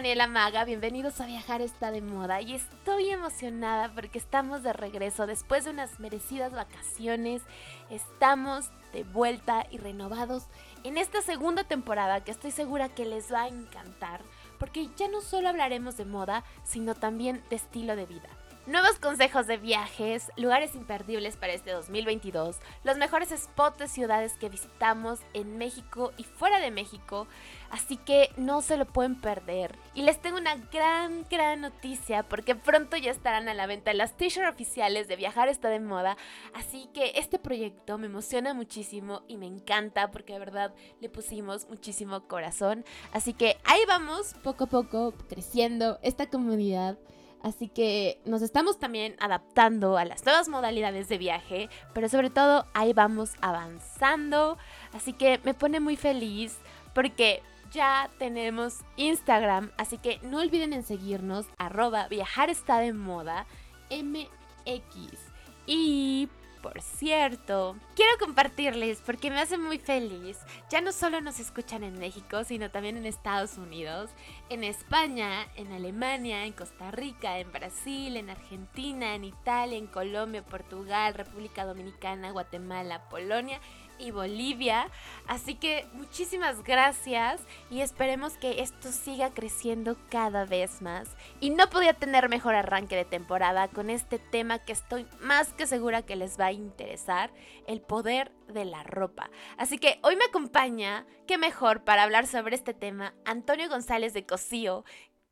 Daniela Maga, bienvenidos a Viajar está de moda y estoy emocionada porque estamos de regreso después de unas merecidas vacaciones, estamos de vuelta y renovados en esta segunda temporada que estoy segura que les va a encantar porque ya no solo hablaremos de moda, sino también de estilo de vida. Nuevos consejos de viajes, lugares imperdibles para este 2022, los mejores spots de ciudades que visitamos en México y fuera de México, así que no se lo pueden perder. Y les tengo una gran, gran noticia porque pronto ya estarán a la venta las t-shirts oficiales de Viajar está de moda, así que este proyecto me emociona muchísimo y me encanta porque de verdad le pusimos muchísimo corazón, así que ahí vamos poco a poco creciendo esta comunidad. Así que nos estamos también adaptando a las nuevas modalidades de viaje, pero sobre todo ahí vamos avanzando. Así que me pone muy feliz porque ya tenemos Instagram, así que no olviden en seguirnos arroba viajar está de moda MX. Y por cierto, quiero compartirles porque me hace muy feliz. Ya no solo nos escuchan en México, sino también en Estados Unidos, en España, en Alemania, en Costa Rica, en Brasil, en Argentina, en Italia, en Colombia, Portugal, República Dominicana, Guatemala, Polonia y Bolivia. Así que muchísimas gracias y esperemos que esto siga creciendo cada vez más. Y no podía tener mejor arranque de temporada con este tema que estoy más que segura que les va a interesar, el poder de la ropa. Así que hoy me acompaña, qué mejor para hablar sobre este tema, Antonio González de Cosío,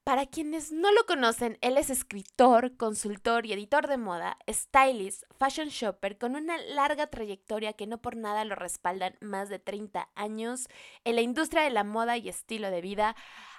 para quienes no lo conocen, él es escritor, consultor y editor de moda, stylist, fashion shopper con una larga trayectoria que no por nada lo respaldan más de 30 años en la industria de la moda y estilo de vida.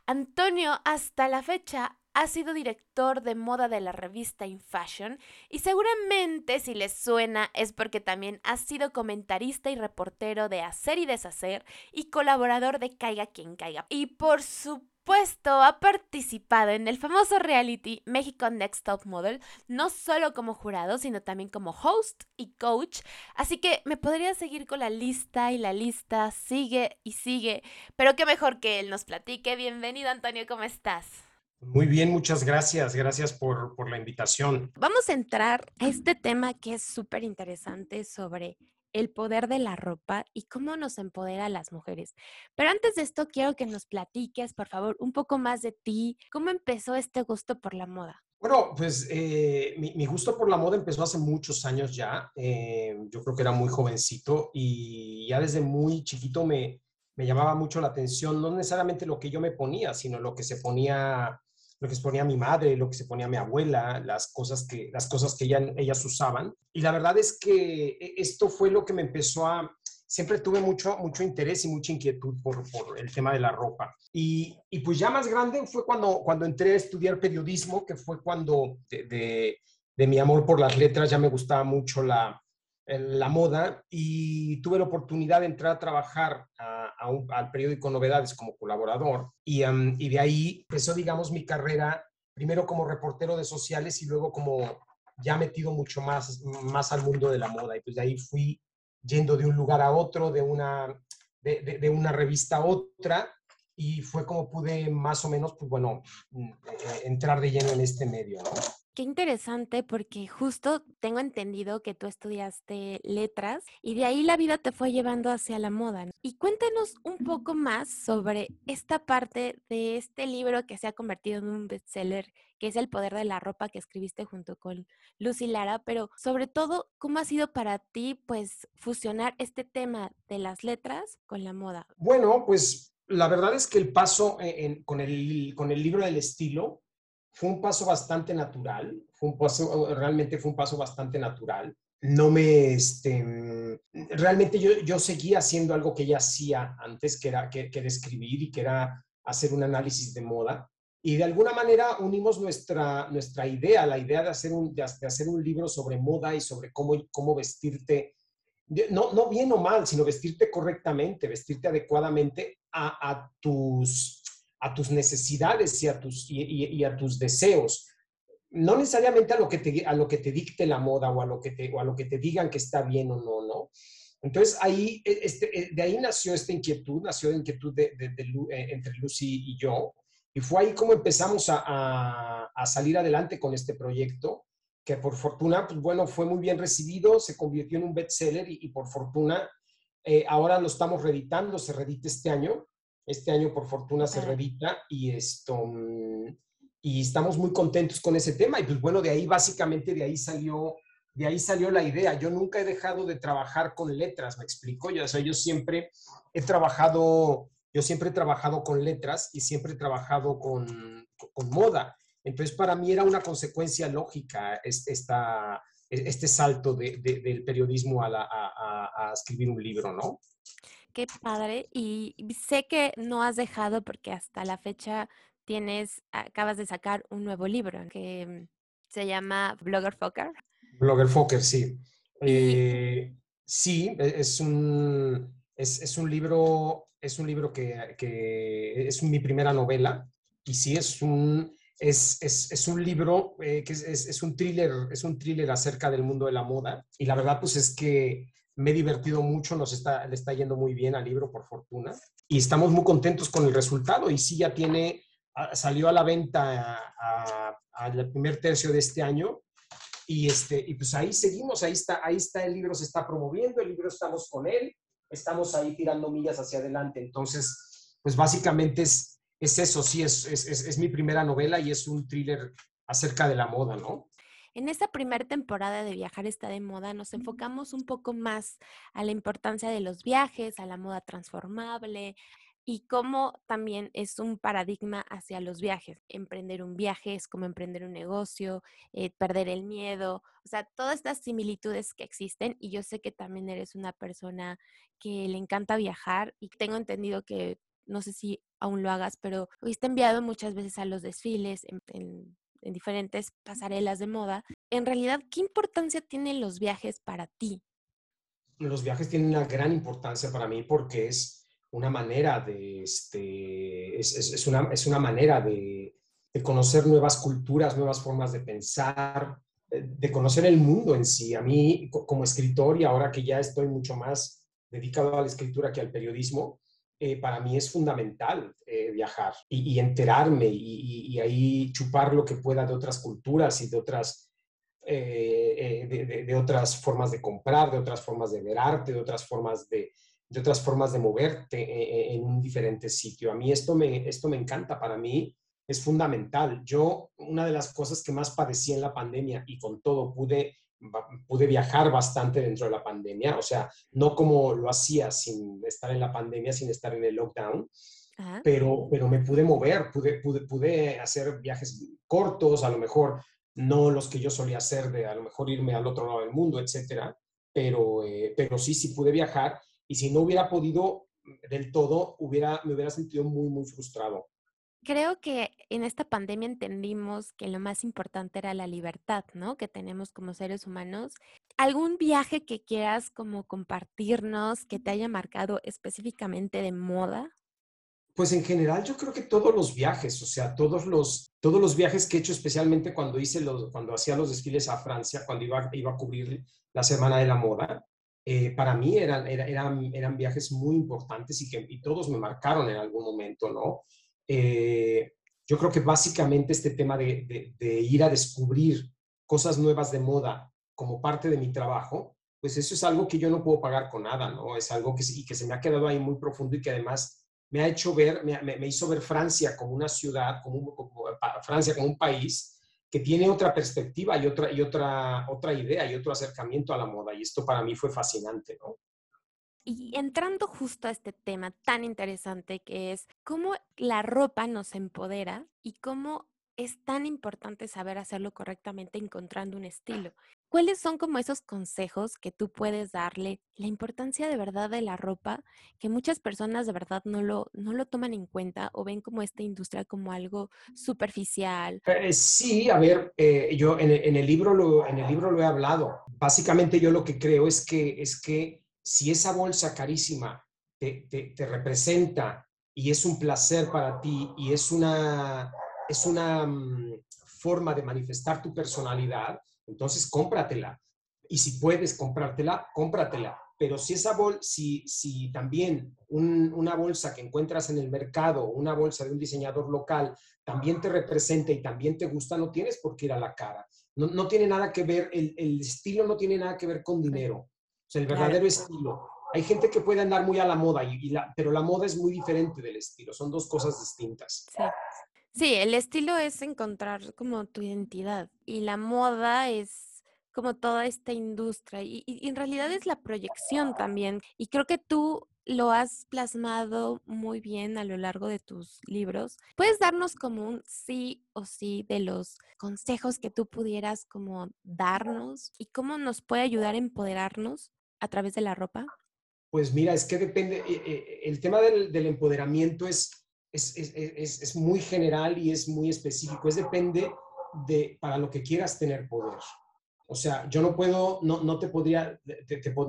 Antonio hasta la fecha ha sido director de moda de la revista In Fashion y seguramente si les suena es porque también ha sido comentarista y reportero de Hacer y Deshacer y colaborador de Caiga quien caiga. Y por supuesto puesto, ha participado en el famoso reality México Next Top Model, no solo como jurado, sino también como host y coach. Así que me podría seguir con la lista y la lista sigue y sigue. Pero qué mejor que él nos platique. Bienvenido, Antonio, ¿cómo estás? Muy bien, muchas gracias. Gracias por, por la invitación. Vamos a entrar a este tema que es súper interesante sobre el poder de la ropa y cómo nos empodera a las mujeres. Pero antes de esto, quiero que nos platiques, por favor, un poco más de ti. ¿Cómo empezó este gusto por la moda? Bueno, pues eh, mi, gusto por la moda empezó hace muchos años ya. Eh, yo creo que era muy jovencito y ya desde muy chiquito me, me llamaba mucho la atención, no necesariamente lo que yo me ponía, sino lo que se ponía lo que se ponía mi madre, lo que se ponía mi abuela, las cosas que, las cosas que ellas usaban. Y la verdad es que e, esto fue lo que me empezó a... Siempre tuve mucho, mucho interés y mucha inquietud por, por el tema de la ropa. Y, y, pues ya más grande fue cuando, cuando entré a estudiar periodismo, que fue cuando de, de, de mi amor por las letras ya me gustaba mucho la, la moda y tuve la oportunidad de entrar a trabajar al periódico Novedades como colaborador y, de ahí empezó, digamos, mi carrera primero como reportero de sociales y luego como ya metido mucho más, más al mundo de la moda. Y pues de ahí fui yendo de un lugar a otro, de una, de, de, una revista a otra y fue como pude más o menos, pues bueno, mm, eh, entrar de lleno en este medio. ¿no? Qué interesante porque justo tengo entendido que tú estudiaste letras y de ahí la vida te fue llevando hacia la moda. Y cuéntanos un poco más sobre esta parte de este libro que se ha convertido en un bestseller, que es El poder de la ropa que escribiste junto con Lucy Lara, pero sobre todo, ¿cómo ha sido para ti pues fusionar este tema de las letras con la moda? Bueno, pues la verdad es que el paso con, el, con el libro del estilo fue un paso bastante natural, fue un paso, realmente fue un paso bastante natural. No me, este, realmente yo, yo seguía haciendo algo que ya hacía antes, que era, que, que era escribir y que era hacer un análisis de moda. Y de alguna manera unimos nuestra, nuestra idea, la idea de hacer, un, de hacer un libro sobre moda y sobre cómo, cómo vestirte, no, no bien o mal, sino vestirte correctamente, vestirte adecuadamente a, a tus, a tus necesidades y a tus, y, a tus deseos. No necesariamente a lo, que te, a lo que te dicte la moda o a, lo que te, o a lo que te digan que está bien o no, ¿no? Entonces, ahí, e, este, e, de ahí nació esta inquietud, nació la inquietud eh, entre Lucy y yo. Y fue ahí como empezamos a, a, salir adelante con este proyecto, que por fortuna, pues bueno, fue muy bien recibido, se convirtió en un bestseller y, y por fortuna eh, ahora lo estamos reeditando, se reedita este año. Este año, por fortuna, se reedita y esto... Mm, y estamos muy contentos con ese tema. Y pues bueno, de ahí básicamente, de ahí salió de ahí salió la idea. Yo nunca he dejado de trabajar con letras, me explico. Yo, yo siempre he trabajado, yo siempre he trabajado con letras y siempre he trabajado con, con moda. Entonces, para mí era una consecuencia lógica esta, este salto de, del periodismo a, a, a, escribir un libro, ¿no? Qué padre. Y sé que no has dejado porque hasta la fecha tienes, acabas de sacar un nuevo libro que mm, se llama Blogger Fucker. Blogger Fokker, sí. Eh, sí, e, es un, es, un libro, es un libro que, que, es mi primera novela y sí es un, es, es, es un libro eh, que es, un thriller, es un thriller acerca del mundo de la moda y la verdad pues es que me he divertido mucho, nos está, le está yendo muy bien al libro por fortuna y estamos muy contentos con el resultado y sí ya tiene, ah, salió a la venta al primer tercio de este año y, este, y pues ahí seguimos, ahí está, ahí está el libro, se está promoviendo, el libro estamos con él, estamos ahí tirando millas hacia adelante. Entonces, pues básicamente es, es eso, sí, es, es, es, mi primera novela y es un thriller acerca de la moda, ¿no? En esta primera temporada de Viajar está de moda nos enfocamos un poco más a la importancia de los viajes, a la moda transformable, y cómo también es un paradigma hacia los viajes. Emprender un viaje es como emprender un negocio, eh, perder el miedo, o sea, todas estas similitudes que existen y yo sé que también eres una persona que le encanta viajar y tengo entendido que, no sé si aún lo hagas, pero fuiste enviado muchas veces a los desfiles en, en diferentes pasarelas de moda. En realidad, ¿qué importancia tienen los viajes para ti? Los viajes tienen una gran importancia para mí porque es una manera de, este, es, es, una, es una manera de, de, conocer nuevas culturas, nuevas formas de pensar, de, conocer el mundo en sí. A mí, como escritor, y ahora que ya estoy mucho más dedicado a la escritura que al periodismo, eh, para mí es fundamental eh, viajar y, enterarme y, ahí chupar lo que pueda de otras culturas y de otras, eh, de, otras formas de comprar, de otras formas de ver arte, de otras formas de, de otras formas de moverte en un diferente sitio. A mí esto me, esto me encanta, para mí es fundamental. Yo, una de las cosas que más padecí en la pandemia y con todo pude, pude viajar bastante dentro de la pandemia, o sea, no como lo hacía sin estar en la pandemia, sin estar en el lockdown, pero, pero me pude mover, pude, pude, pude hacer viajes cortos, a lo mejor no los que yo solía hacer, de a lo mejor irme al otro lado del mundo, etcétera, pero, eh, pero sí, sí pude viajar y si no hubiera podido del todo, hubiera, me hubiera sentido muy, muy frustrado. Creo que en esta pandemia entendimos que lo más importante era la libertad, ¿no? Que tenemos como seres humanos. ¿Algún viaje que quieras como compartirnos que te haya marcado específicamente de moda? Pues en general yo creo que todos los viajes, o sea, todos los, todos los viajes que he hecho, especialmente cuando hice los, cuando hacía los desfiles a Francia, cuando iba, iba a cubrir la Semana de la Moda, eh, para mí eran, eran, eran viajes muy importantes y que y todos me marcaron en algún momento, ¿no? Eh, yo creo que básicamente este tema de, de, ir a descubrir cosas nuevas de moda como parte de mi trabajo, pues eso es algo que yo no puedo pagar con nada, ¿no? Es algo que, y que se me ha quedado ahí muy profundo y que además me ha hecho ver, me, hizo ver Francia como una ciudad, como, como, Francia como un país que tiene otra perspectiva y otra, y otra, otra idea y otro acercamiento a la moda. Y esto para mí fue fascinante, ¿no? Y entrando justo a este tema tan interesante que es cómo la ropa nos empodera y cómo es tan importante saber hacerlo correctamente encontrando un estilo. ¿Cuáles son como esos consejos que tú puedes darle? La importancia de verdad de la ropa, que muchas personas de verdad no lo, no lo toman en cuenta o ven como esta industria como algo superficial. Eh, sí, a ver, eh, yo en, el libro lo, en el libro lo he hablado. Básicamente yo lo que creo es que, es que si esa bolsa carísima te, te, te representa y es un placer para ti y es una es una mm, forma de manifestar tu personalidad, entonces cómpratela. Y si puedes comprártela, cómpratela. pero si esa bolsa, si, si también una bolsa que encuentras en el mercado, una bolsa de un diseñador local, también te representa y también te gusta, no tienes por qué ir a la cara. No, no tiene nada que ver, el, el, estilo no tiene nada que ver con dinero. O sea, el verdadero estilo. Hay gente que puede andar muy a la moda, y, la, pero la moda es muy diferente del estilo. Son dos cosas distintas. Sí. sí, el estilo es encontrar como tu identidad y la moda es como toda esta industria y, en realidad es la proyección también. Y creo que tú lo has plasmado muy bien a lo largo de tus libros. ¿Puedes darnos como un sí o sí de los consejos que tú pudieras como darnos y cómo nos puede ayudar a empoderarnos a través de la ropa? Pues mira, es que depende, eh, eh, el tema del, empoderamiento es, es, es, es, muy general y es muy específico, es depende de para lo que quieras tener poder. O sea, yo no puedo, no, no te podría,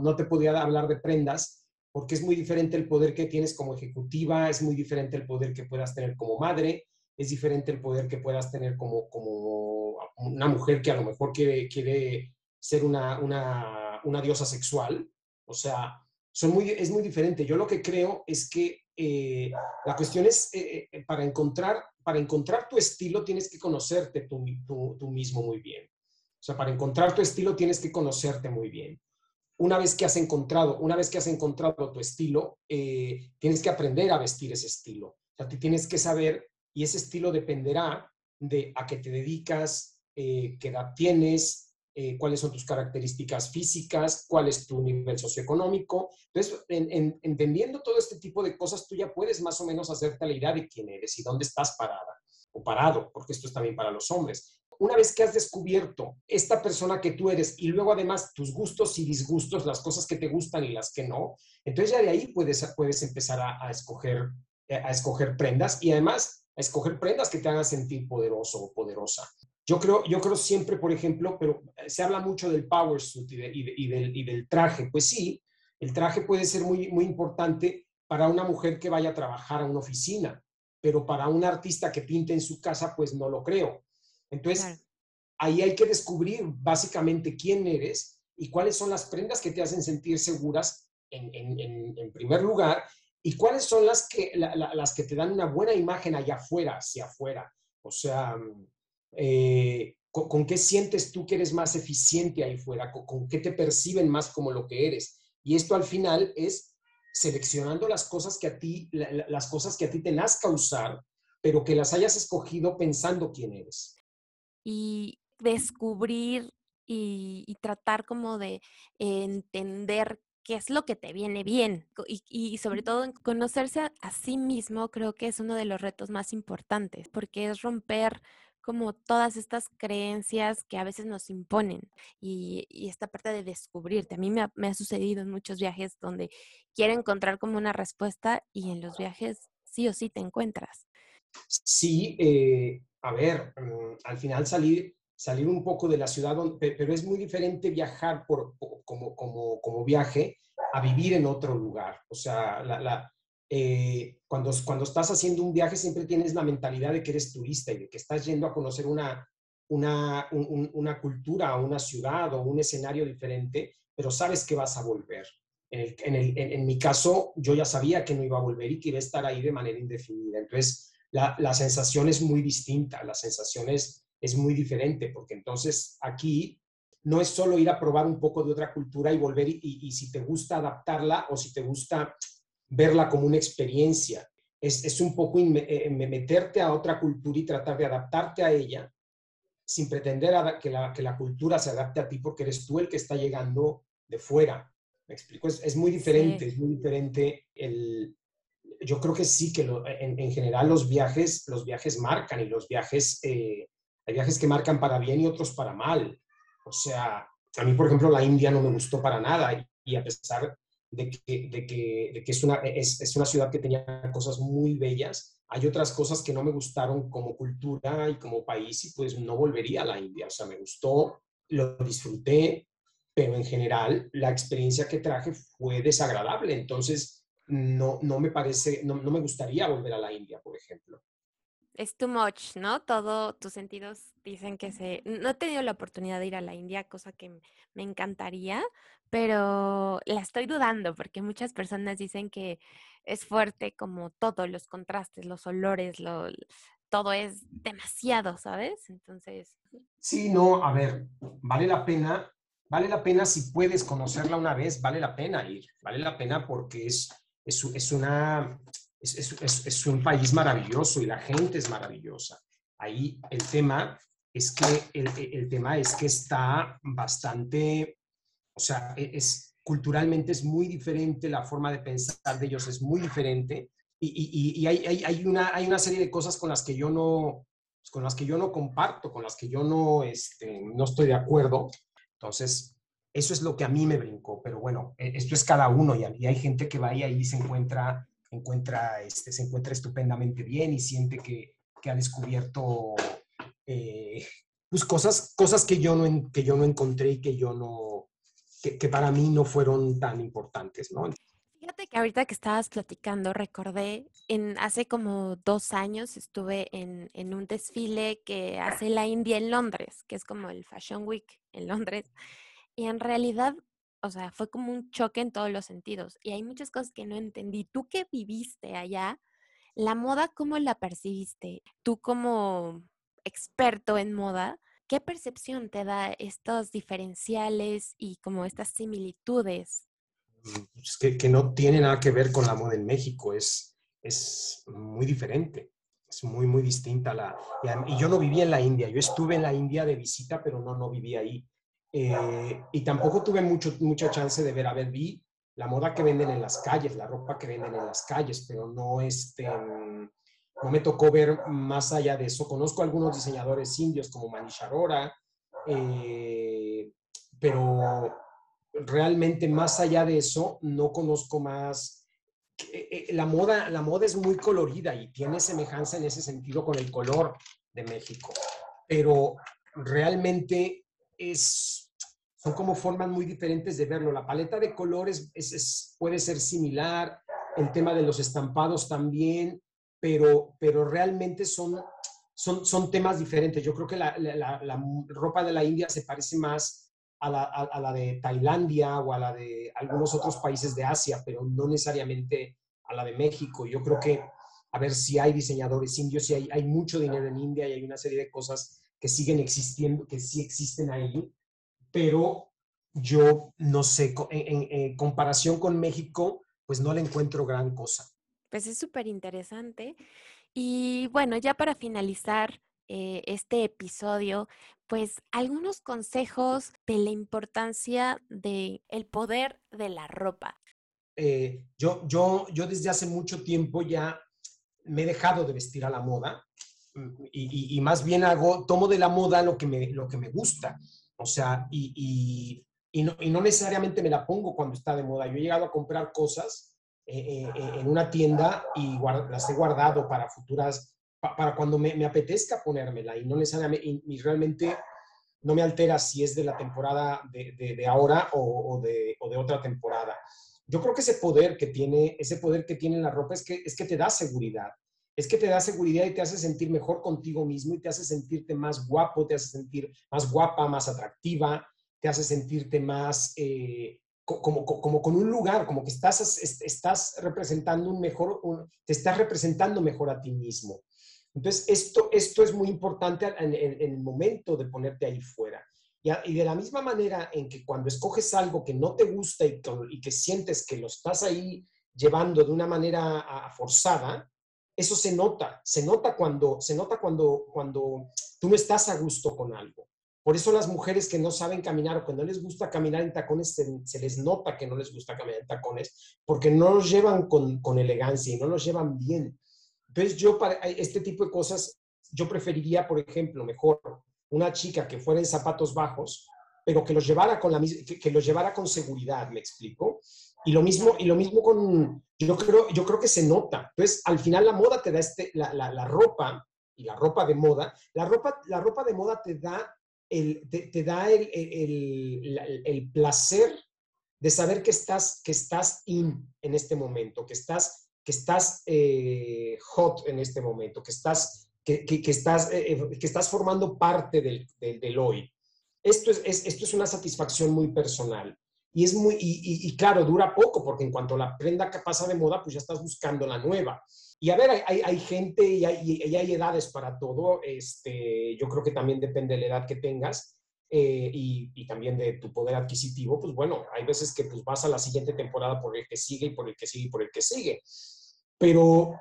no te podría hablar de prendas porque es muy diferente el poder que tienes como ejecutiva, es muy diferente el poder que puedas tener como madre, es diferente el poder que puedas tener como, como una mujer que a lo mejor quiere, quiere ser una, una, una diosa sexual. O sea, son muy, es muy diferente. Yo lo que creo es que eh, la cuestión es, eh, eh, para, encontrar, para encontrar tu estilo tienes que conocerte tú, mismo muy bien. O sea, para encontrar tu estilo tienes que conocerte muy bien. Una vez que has encontrado, una vez que has encontrado tu estilo, tienes que aprender a vestir ese estilo. O sea, te tienes que saber y ese estilo dependerá de a qué te dedicas, qué edad tienes, eh, cuáles son tus características físicas, cuál es tu nivel socioeconómico. Entonces, entendiendo todo este tipo de cosas, tú ya puedes más o menos hacerte la idea de quién eres y dónde estás parada o parado, porque esto es también para los hombres una vez que has descubierto esta persona que tú eres y luego además tus gustos y disgustos, las cosas que te gustan y las que no, entonces ya de ahí puedes, puedes empezar a, escoger, eh, a escoger prendas y además a escoger prendas que te hagan sentir poderoso o poderosa. Yo creo, yo creo siempre, por ejemplo, pero se habla mucho del power suit y, y, del, y del traje. Pues sí, el traje puede ser muy, muy importante para una mujer que vaya a trabajar a una oficina, pero para un artista que pinte en su casa, pues no lo creo. Entonces, ahí hay que descubrir básicamente quién eres y cuáles son las prendas que te hacen sentir seguras en, primer lugar y cuáles son las que, las que te dan una buena imagen allá afuera, hacia afuera. O sea, eh, con, qué sientes tú que eres más eficiente ahí fuera? ¿Con, qué te perciben más como lo que eres? Y esto al final es seleccionando las cosas que a ti, las cosas que a ti te nazca usar, pero que las hayas escogido pensando quién eres y descubrir y, tratar como de entender qué es lo que te viene bien y, sobre todo conocerse a, sí mismo creo que es uno de los retos más importantes porque es romper como todas estas creencias que a veces nos imponen y, esta parte de descubrirte. A mí me ha, me ha, sucedido en muchos viajes donde quiero encontrar como una respuesta y en los viajes sí o sí te encuentras. Sí, eh, a ver, mm, al final salir, salir un poco de la ciudad, pero es muy diferente viajar por, como, como, como viaje a vivir en otro lugar. O sea, la, eh, cuando, cuando estás haciendo un viaje siempre tienes la mentalidad de que eres turista y de que estás yendo a conocer una, una, una cultura, una ciudad o un escenario diferente, pero sabes que vas a volver. En, el, en, en, mi caso, yo ya sabía que no iba a volver y que iba a estar ahí de manera indefinida. Entonces, la, sensación es muy distinta, la sensación es, muy diferente, porque entonces aquí no es solo ir a probar un poco de otra cultura y volver y, si te gusta adaptarla o si te gusta verla como una experiencia. Es, un poco eh, meterte a otra cultura y tratar de adaptarte a ella sin pretender que, la, que la cultura se adapte a ti porque eres tú el que está llegando de fuera. ¿Me explico? Es, muy diferente, es muy diferente el, yo creo que sí, que en, general los viajes, los viajes marcan y los viajes, eh, hay viajes que marcan para bien y otros para mal. O sea, a mí, por ejemplo, la India no me gustó para nada y, a pesar de que, de que, de que es, una, es, es, una ciudad que tenía cosas muy bellas, hay otras cosas que no me gustaron como cultura y como país y pues no volvería a la India. O sea, me gustó, lo disfruté, pero en general la experiencia que traje fue desagradable. Entonces, no, no me parece, no, me gustaría volver a la India, por ejemplo. es too much, ¿no? Todo tus sentidos dicen que se... No he tenido la oportunidad de ir a la India, cosa que me encantaría, pero la estoy dudando porque muchas personas dicen que es fuerte como todo, los contrastes, los olores, lo, todo es demasiado, ¿sabes? Entonces... Sí, no, a ver, vale la pena, vale la pena si puedes conocerla una vez, vale la pena ir, vale la pena porque es, es, es una es, un país maravilloso y la gente es maravillosa. Ahí el tema es que, el, tema es que está bastante, o sea, e, es, culturalmente es muy diferente, la forma de pensar de ellos es muy diferente y, hay, hay, una, hay una serie de cosas con las que yo no, con las que yo no comparto, con las que yo no, este, no estoy de acuerdo. Entonces, eso es lo que a mí me brincó, pero bueno, e, esto es cada uno y, hay gente que va y ahí se encuentra encuentra, este, se encuentra estupendamente bien y siente que, que ha descubierto eh, pues cosas, cosas que, yo no, que yo no encontré y que yo no, que, que, para mí no fueron tan importantes, ¿no? Fíjate que ahorita que estabas platicando, recordé, en hace como dos años estuve en, en un desfile que hace la India en Londres, que es como el Fashion Week en Londres. Y en realidad o sea, fue como un choque en todos los sentidos. Y hay muchas cosas que no entendí. Tú que viviste allá, la moda, ¿cómo la percibiste? Tú como experto en moda, ¿qué percepción te da estos diferenciales y como estas similitudes? Mm, pues, que, que, no tiene nada que ver con la moda en México, es, es muy diferente, es muy, muy distinta. La, y, yo no viví en la India, yo estuve en la India de visita, pero no, no viví ahí. Eh, y tampoco tuve mucho, mucha chance de ver, a ver, vi la moda que venden en las calles, la ropa que venden en las calles, pero no, este, no me tocó ver más allá de eso. Conozco algunos diseñadores indios como Manish Arora, eh, pero realmente más allá de eso no conozco más. Eh, la moda, la moda es muy colorida y tiene semejanza en ese sentido con el color de México, pero realmente es, son como formas muy diferentes de verlo. La paleta de colores es, puede ser similar, el tema de los estampados también, pero, pero realmente son, son, son temas diferentes. Yo creo que la, la, ropa de la India se parece más a la, a, la, de Tailandia o a la de algunos otros países de Asia, pero no necesariamente a la de México. Yo creo que, a ver si hay diseñadores indios, si hay, hay mucho dinero en India y hay una serie de cosas que siguen existiendo, que sí existen ahí, pero yo no sé, en, comparación con México, pues no le encuentro gran cosa. Pues es súper interesante. Y bueno, ya para finalizar eh, este episodio, pues algunos consejos de la importancia del el poder de la ropa. Eh, yo, yo, yo desde hace mucho tiempo ya me he dejado de vestir a la moda y, más bien hago, tomo de la moda lo que me, lo que me gusta. O sea, y, y no, no, necesariamente me la pongo cuando está de moda. Yo he llegado a comprar cosas eh, eh, eh, en una tienda y las he guardado para futuras, para cuando me, me, apetezca ponérmela y no necesariamente, y, realmente no me altera si es de la temporada de, de, ahora o, o, de, o de otra temporada. Yo creo que ese poder que tiene, ese poder que tiene la ropa es que, es que te da seguridad es que te da seguridad y te hace sentir mejor contigo mismo y te hace sentirte más guapo, te hace sentir más guapa, más atractiva, te hace sentirte más eh, como, como, con un lugar, como que estás, estás representando un mejor, te estás representando mejor a ti mismo. Entonces, esto, esto es muy importante en, el momento de ponerte ahí fuera. Y, y, de la misma manera en que cuando escoges algo que no te gusta y, y que sientes que lo estás ahí llevando de una manera forzada, eso se nota, se nota cuando, se nota cuando, cuando tú no estás a gusto con algo. Por eso las mujeres que no saben caminar o que no les gusta caminar en tacones, se, les nota que no les gusta caminar en tacones, porque no los llevan con, con elegancia y no los llevan bien. Entonces yo para este tipo de cosas, yo preferiría, por ejemplo, mejor una chica que fuera en zapatos bajos, pero que los llevara con, la, que, que los llevara con seguridad, ¿me explico? Y lo mismo, y lo mismo con, yo creo, yo creo que se nota. Entonces, al final la moda te da este, la, la, la ropa, y la ropa de moda, la ropa, la ropa de moda te da te, da el, el, el, placer de saber que estás, que estás in en este momento, que estás, que estás eh, hot en este momento, que estás, que, que, estás, eh, eh, que estás formando parte del, del, hoy. Esto es, esto es una satisfacción muy personal. Y es muy, y, y, claro, dura poco, porque en cuanto la prenda pasa de moda, pues ya estás buscando la nueva. Y a ver, hay, hay gente y hay, y hay, edades para todo. Este, yo creo que también depende de la edad que tengas. Eh, y, y, también de tu poder adquisitivo, pues bueno, hay veces que pues, vas a la siguiente temporada por el que sigue y por el que sigue y por el que sigue. Pero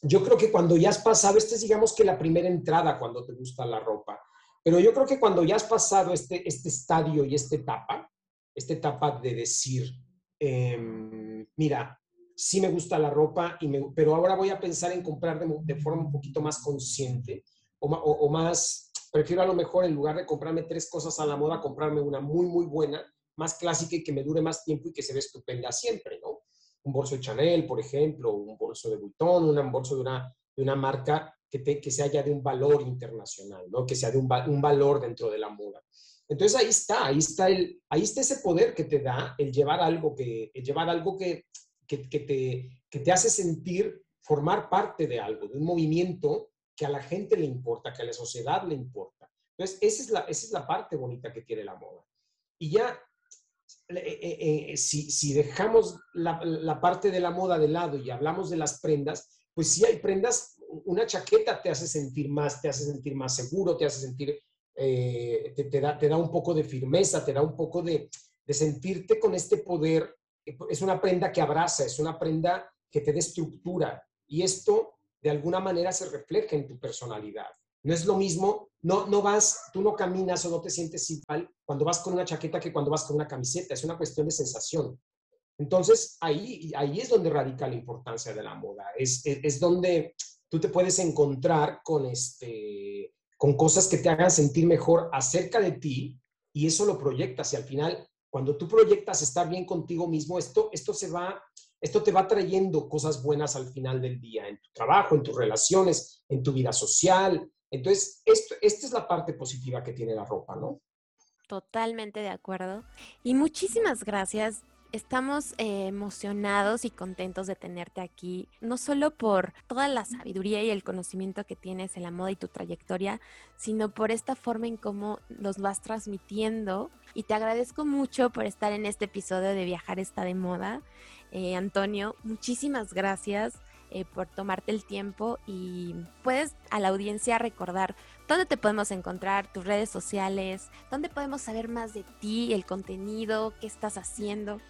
yo creo que cuando ya has pasado, este es digamos que la primera entrada cuando te gusta la ropa, pero yo creo que cuando ya has pasado este, este estadio y esta etapa, esta etapa de decir, em, mira, sí me gusta la ropa, y me, pero ahora voy a pensar en comprar de, de forma un poquito más consciente o, o, o más prefiero a lo mejor en lugar de comprarme tres cosas a la moda, comprarme una muy, muy buena, más clásica y que me dure más tiempo y que se ve estupenda siempre, ¿no? Un bolso de Chanel, por ejemplo, un bolso de Vuitton, un bolso de una, de una marca que, te, que sea ya de un valor internacional, ¿no? Que sea de un, un valor dentro de la moda. Entonces ahí está, ahí está, el, ahí está ese poder que te da el llevar algo que, llevar algo que, que, te, que te hace sentir formar parte de algo, de un movimiento que a la gente le importa, que a la sociedad le importa. Entonces, esa es la, esa es la parte bonita que tiene la moda. Y ya, eh, eh, eh, si, si, dejamos la, la, parte de la moda de lado y hablamos de las prendas, pues sí hay prendas, una chaqueta te hace sentir más, te hace sentir más seguro, te hace sentir, te, te, da, te da un poco de firmeza, te da un poco de, de sentirte con este poder. Es una prenda que abraza, es una prenda que te dé estructura. Y esto de alguna manera se refleja en tu personalidad. No es lo mismo, no, no vas, tú no caminas o no te sientes igual cuando vas con una chaqueta que cuando vas con una camiseta, es una cuestión de sensación. Entonces, ahí, ahí es donde radica la importancia de la moda, es, es, donde tú te puedes encontrar con, este, con cosas que te hagan sentir mejor acerca de ti y eso lo proyectas y al final, cuando tú proyectas estar bien contigo mismo, esto, esto se va esto te va trayendo cosas buenas al final del día, en tu trabajo, en tus relaciones, en tu vida social. Entonces, esto, esta es la parte positiva que tiene la ropa, ¿no? Totalmente de acuerdo. Y muchísimas gracias. Estamos eh, emocionados y contentos de tenerte aquí, no solo por toda la sabiduría y el conocimiento que tienes en la moda y tu trayectoria, sino por esta forma en cómo los vas transmitiendo. Y te agradezco mucho por estar en este episodio de Viajar está de moda. Eh, Antonio, muchísimas gracias eh, por tomarte el tiempo y puedes a la audiencia recordar dónde te podemos encontrar, tus redes sociales, dónde podemos saber más de ti, el contenido, qué estás haciendo.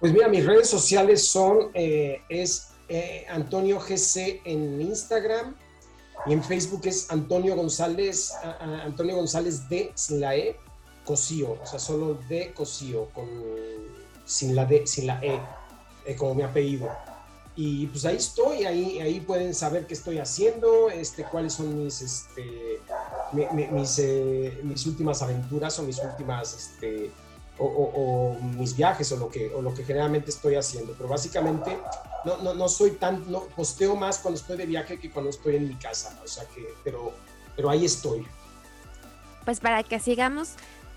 Pues mira, mis redes sociales son, eh, es Antonio GC en Instagram y en Facebook es Antonio González, Antonio González D sin la E, Cosío, o sea, solo D Cosío, con, sin la D, sin la E. Eh, como mi apellido. Y pues ahí estoy, ahí, ahí pueden saber qué estoy haciendo, este, cuáles son mis, este, mis, eh, mis últimas aventuras o mis últimas, este, o, o, mis viajes o lo, que, o lo que generalmente estoy haciendo. Pero básicamente no, no, no soy tan, no, posteo más cuando estoy de viaje que cuando estoy en mi casa. O sea que, pero, pero ahí estoy. Pues para que sigamos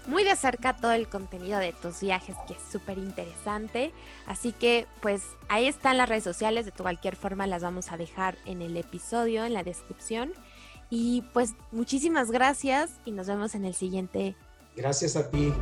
muy de cerca todo el contenido de tus viajes, que es súper interesante. Así que pues ahí están las redes sociales, de cualquier forma las vamos a dejar en el episodio, en la descripción. Y pues muchísimas gracias y nos vemos en el siguiente. Gracias a ti.